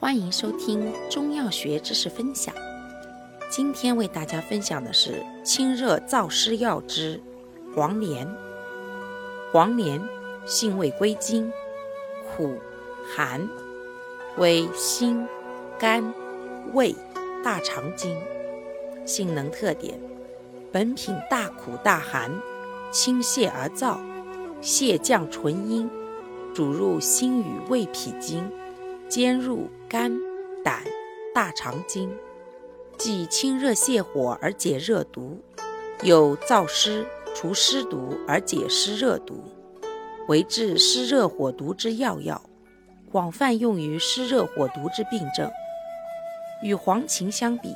欢迎收听中药学知识分享。今天为大家分享的是清热燥湿药之黄连。黄连性味归经，苦寒，为心、肝、胃、大肠经。性能特点：本品大苦大寒，清泻而燥，泻降纯阴，主入心与胃脾经。兼入肝、胆、大肠经，既清热泻火而解热毒，有燥湿除湿毒而解湿热毒，为治湿热火毒之要药，广泛用于湿热火毒之病症。与黄芩相比，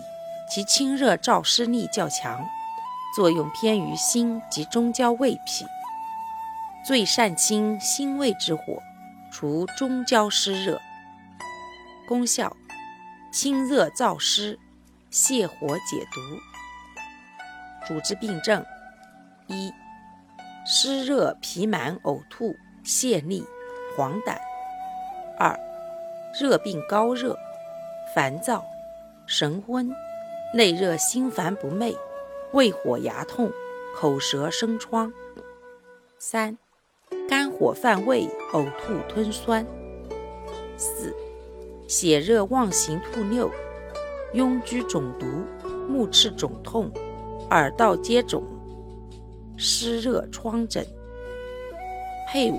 其清热燥湿力较强，作用偏于心及中焦胃脾，最善清心胃之火，除中焦湿热。功效：清热燥湿，泻火解毒。主治病症：一、湿热皮满、呕吐、泻痢、黄疸；二、热病高热、烦躁、神昏、内热心烦不寐、胃火牙痛、口舌生疮；三、肝火犯胃、呕吐吞酸；四。血热妄行吐衄，痈疽肿毒，目赤肿痛，耳道皆肿，湿热疮疹。配伍：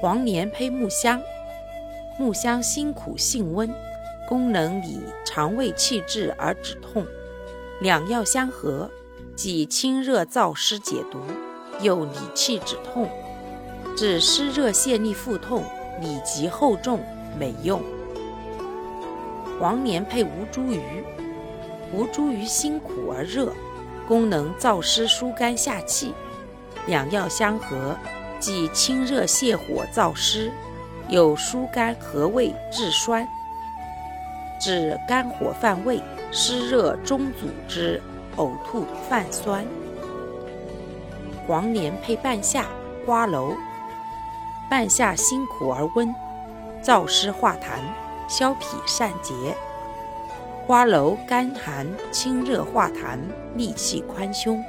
黄连配木香。木香辛苦性温，功能理肠胃气滞而止痛。两药相合，既清热燥湿解毒，又理气止痛，治湿热泻痢腹痛，里急后重，美用。黄连配吴茱萸，吴茱萸辛苦而热，功能燥湿疏肝下气，两药相合，既清热泻火燥湿，又疏肝和胃治酸，治肝火犯胃、湿热中阻之呕吐泛酸。黄连配半夏、瓜蒌，半夏辛苦而温，燥湿化痰。消痞散结，花蒌甘寒清热化痰，利气宽胸。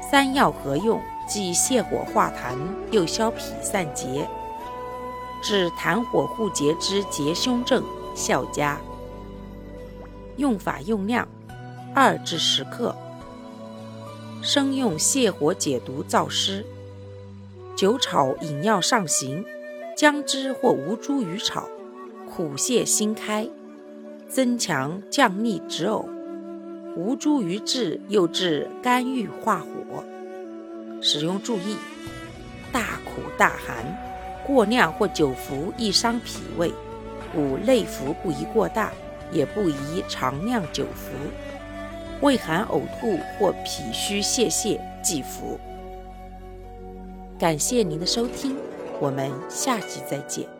三药合用，既泻火化痰，又消痞散结，治痰火互结之结胸症，效佳。用法用量：二至十克。生用泻火解毒燥湿，酒炒饮药上行，姜汁或吴茱萸炒。苦泄心开，增强降逆止呕。吴茱萸治又治肝郁化火。使用注意：大苦大寒，过量或久服易伤脾胃，故内服不宜过大，也不宜常量久服。胃寒呕吐或脾虚泄泻忌服。感谢您的收听，我们下期再见。